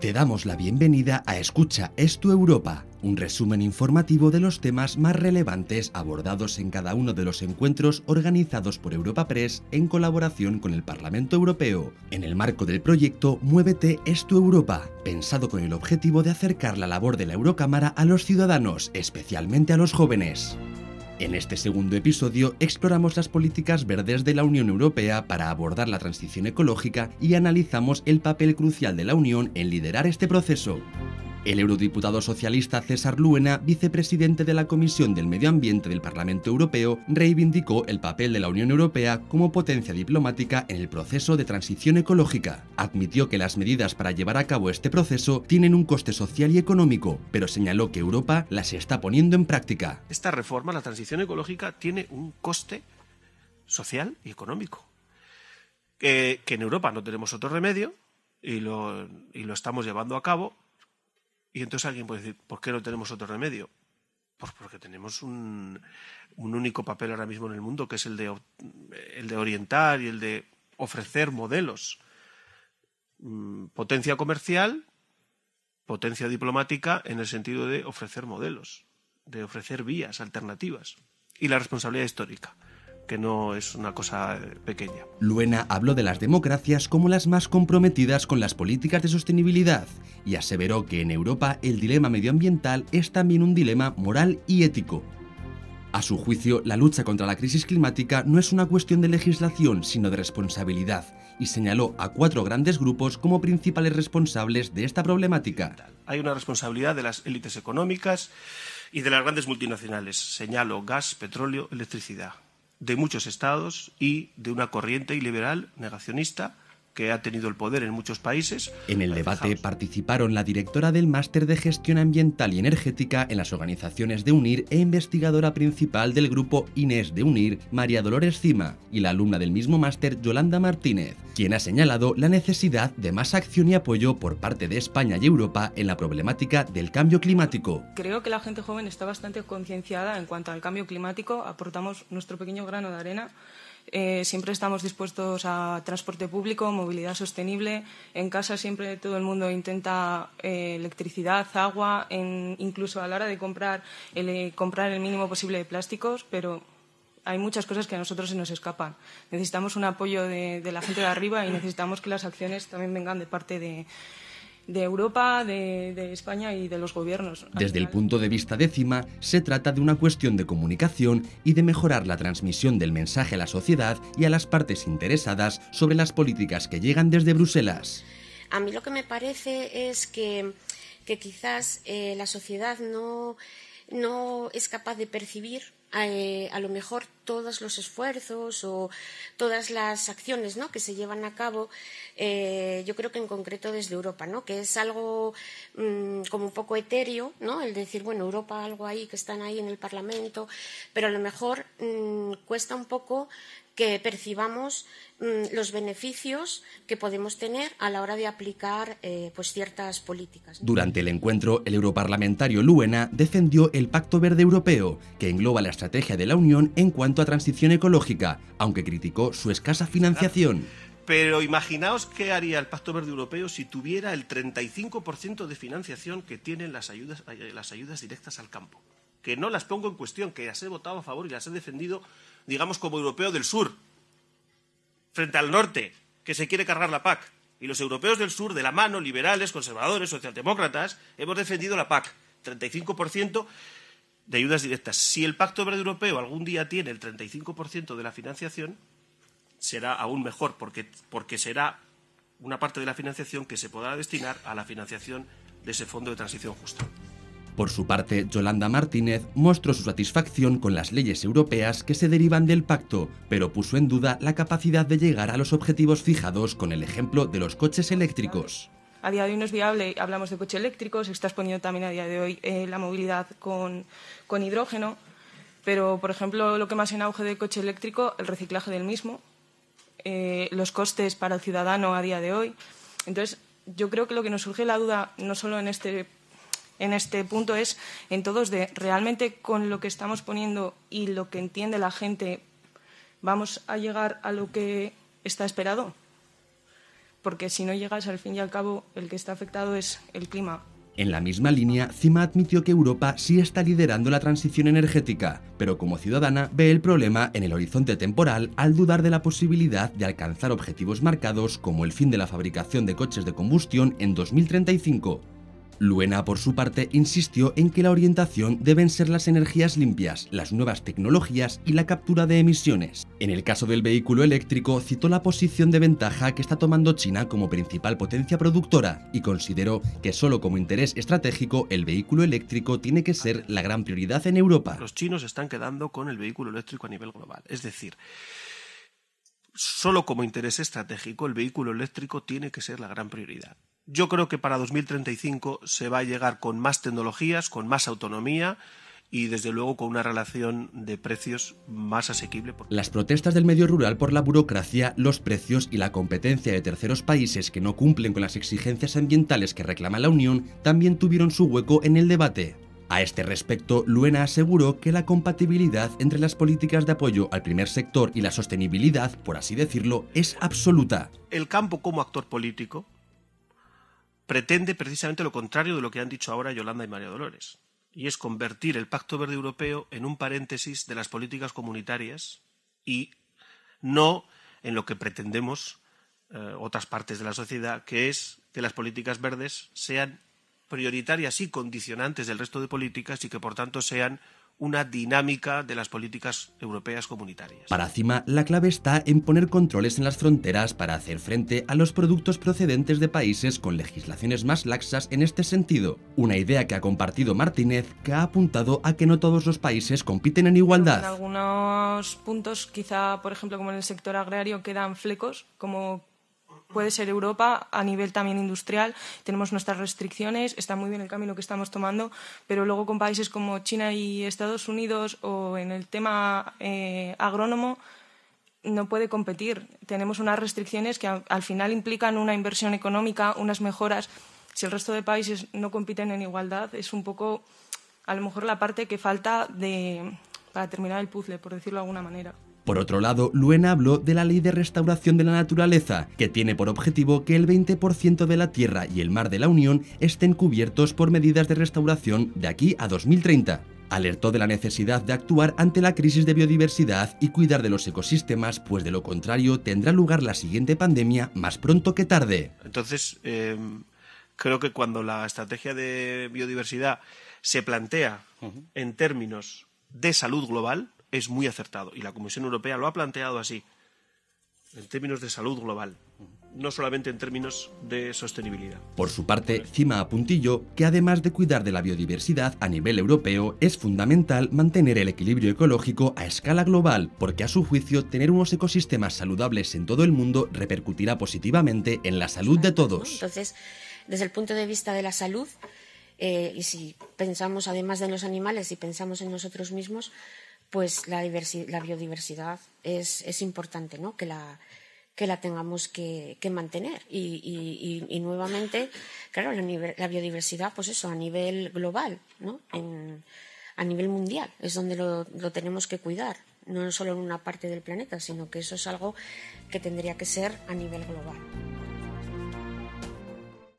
Te damos la bienvenida a Escucha Esto Europa, un resumen informativo de los temas más relevantes abordados en cada uno de los encuentros organizados por Europa Press en colaboración con el Parlamento Europeo, en el marco del proyecto Muévete Esto Europa, pensado con el objetivo de acercar la labor de la Eurocámara a los ciudadanos, especialmente a los jóvenes. En este segundo episodio exploramos las políticas verdes de la Unión Europea para abordar la transición ecológica y analizamos el papel crucial de la Unión en liderar este proceso. El eurodiputado socialista César Luena, vicepresidente de la Comisión del Medio Ambiente del Parlamento Europeo, reivindicó el papel de la Unión Europea como potencia diplomática en el proceso de transición ecológica. Admitió que las medidas para llevar a cabo este proceso tienen un coste social y económico, pero señaló que Europa las está poniendo en práctica. Esta reforma, la transición ecológica, tiene un coste social y económico. Que, en Europa no tenemos otro remedio y lo, y lo estamos llevando a cabo y entonces alguien puede decir, ¿por qué no tenemos otro remedio? Pues porque tenemos un, único papel ahora mismo en el mundo, que es el de, el de orientar y el de ofrecer modelos. Mm, potencia comercial, potencia diplomática en el sentido de ofrecer modelos, de ofrecer vías alternativas. Y la responsabilidad histórica que no es una cosa eh, pequeña. Luena habló de las democracias como las más comprometidas con las políticas de sostenibilidad y aseveró que en Europa el dilema medioambiental es también un dilema moral y ético. A su juicio, la lucha contra la crisis climática no es una cuestión de legislación, sino de responsabilidad, y señaló a cuatro grandes grupos como principales responsables de esta problemática. Hay una responsabilidad de las élites económicas y de las grandes multinacionales. Señalo gas, petróleo, electricidad de muchos estados y de una corriente iliberal negacionista que ha tenido el poder en muchos países. En el debate participaron la directora del Máster de Gestión Ambiental y Energética en las organizaciones de UNIR e investigadora principal del grupo Inés de UNIR, María Dolores Cima, y la alumna del mismo máster, Yolanda Martínez, quien ha señalado la necesidad de más acción y apoyo por parte de España y Europa en la problemática del cambio climático. Creo que la gente joven está bastante concienciada en cuanto al cambio climático, aportamos nuestro pequeño grano de arena eh, siempre estamos dispuestos a transporte público, movilidad sostenible. En casa siempre todo el mundo intenta eh, electricidad, agua, incluso a la hora de comprar el, eh, comprar el mínimo posible de plásticos, pero hay muchas cosas que a nosotros se nos escapan. Necesitamos un apoyo de la gente de arriba y necesitamos que las acciones también vengan de parte de, de Europa, de, España y de los gobiernos. Desde el punto de vista décima, se trata de una cuestión de comunicación y de mejorar la transmisión del mensaje a la sociedad y a las partes interesadas sobre las políticas que llegan desde Bruselas. A mí lo que me parece es que, quizás eh, la sociedad no, no es capaz de percibir eh, a lo mejor todos los esfuerzos o todas las acciones ¿no? que se llevan a cabo, eh, yo creo que en concreto desde Europa, ¿no? que es algo mm, como un poco etéreo, ¿no? el decir, bueno, Europa, algo ahí, que están ahí en el Parlamento, pero a lo mejor mm, cuesta un poco que percibamos mm, los beneficios que podemos tener a la hora de aplicar eh, pues ciertas políticas. Durante el encuentro, el europarlamentario Luena defendió el Pacto Verde Europeo, que engloba la estrategia de la Unión en cuanto a transición ecológica, aunque criticó su escasa financiación. Pero imaginaos qué haría el Pacto Verde Europeo si tuviera el 35% de financiación que tienen las ayudas, eh, las ayudas directas al campo. Que no las pongo en cuestión, que las he votado a favor y las he defendido digamos, como europeo del sur, frente al norte, que se quiere cargar la PAC. Y los europeos del sur, de la mano, liberales, conservadores, socialdemócratas, hemos defendido la PAC. 35% de ayudas directas. Si el Pacto Verde Europeo algún día tiene el 35% de la financiación, será aún mejor, porque, porque será una parte de la financiación que se podrá destinar a la financiación de ese Fondo de Transición Justa. Por su parte, Yolanda Martínez mostró su satisfacción con las leyes europeas que se derivan del pacto, pero puso en duda la capacidad de llegar a los objetivos fijados con el ejemplo de los coches eléctricos. A día de hoy no es viable, hablamos de coches eléctricos, se está exponiendo también a día de hoy eh, la movilidad con, hidrógeno, pero por ejemplo lo que más en auge del coche eléctrico, el reciclaje del mismo, eh, los costes para el ciudadano a día de hoy. Entonces, yo creo que lo que nos surge la duda, no solo en este en este punto es en todos de realmente con lo que estamos poniendo y lo que entiende la gente vamos a llegar a lo que está esperado. porque si no llegas, al fin y al cabo, el que está afectado es el clima. En la misma línea, Cima admitió que Europa sí está liderando la transición energética, pero como ciudadana ve el problema en el horizonte temporal al dudar de la posibilidad de alcanzar objetivos marcados como el fin de la fabricación de coches de combustión en 2035. Luena, por su parte, insistió en que la orientación deben ser las energías limpias, las nuevas tecnologías y la captura de emisiones. En el caso del vehículo eléctrico, citó la posición de ventaja que está tomando China como principal potencia productora y consideró que solo como interés estratégico el vehículo eléctrico tiene que ser la gran prioridad en Europa. Los chinos están quedando con el vehículo eléctrico a nivel global. Es decir, solo como interés estratégico el vehículo eléctrico tiene que ser la gran prioridad. Yo creo que para 2035 se va a llegar con más tecnologías, con más autonomía y desde luego con una relación de precios más asequible. Las protestas del medio rural por la burocracia, los precios y la competencia de terceros países que no cumplen con las exigencias ambientales que reclama la Unión también tuvieron su hueco en el debate. A este respecto, Luena aseguró que la compatibilidad entre las políticas de apoyo al primer sector y la sostenibilidad, por así decirlo, es absoluta. El campo como actor político pretende precisamente lo contrario de lo que han dicho ahora Yolanda y María Dolores, y es convertir el Pacto Verde Europeo en un paréntesis de las políticas comunitarias y no en lo que pretendemos eh, otras partes de la sociedad, que es que las políticas verdes sean prioritarias y condicionantes del resto de políticas y que por tanto sean una dinámica de las políticas europeas comunitarias. Para Cima, la clave está en poner controles en las fronteras para hacer frente a los productos procedentes de países con legislaciones más laxas en este sentido. Una idea que ha compartido Martínez, que ha apuntado a que no todos los países compiten en igualdad. En algunos puntos, quizá, por ejemplo, como en el sector agrario, quedan flecos, como puede ser Europa a nivel también industrial. Tenemos nuestras restricciones, está muy bien el camino que estamos tomando, pero luego con países como China y Estados Unidos o en el tema eh, agrónomo no puede competir. Tenemos unas restricciones que al final implican una inversión económica, unas mejoras. Si el resto de países no compiten en igualdad, es un poco a lo mejor la parte que falta de, para terminar el puzzle, por decirlo de alguna manera. Por otro lado, Luena habló de la Ley de Restauración de la Naturaleza, que tiene por objetivo que el 20% de la tierra y el mar de la Unión estén cubiertos por medidas de restauración de aquí a 2030 alertó de la necesidad de actuar ante la crisis de biodiversidad y cuidar de los ecosistemas, pues de lo contrario tendrá lugar la siguiente pandemia más pronto que tarde. Entonces, em, creo que cuando la estrategia de biodiversidad se plantea en términos de salud global, es muy acertado y la Comisión Europea lo ha planteado así, en términos de salud global, no solamente en términos de sostenibilidad. Por su parte, Cima apuntillo que además de cuidar de la biodiversidad a nivel europeo, es fundamental mantener el equilibrio ecológico a escala global, porque a su juicio tener unos ecosistemas saludables en todo el mundo repercutirá positivamente en la salud de todos. Entonces, desde el punto de vista de la salud, eh, y si pensamos además de los animales y pensamos en nosotros mismos, pues la, la biodiversidad es, importante, ¿no? Que la, que la tengamos que, que mantener. Y, nuevamente, claro, la, la, biodiversidad, pues eso, a nivel global, ¿no? En, a nivel mundial, es donde lo, lo tenemos que cuidar, no solo en una parte del planeta, sino que eso es algo que tendría que ser a nivel global.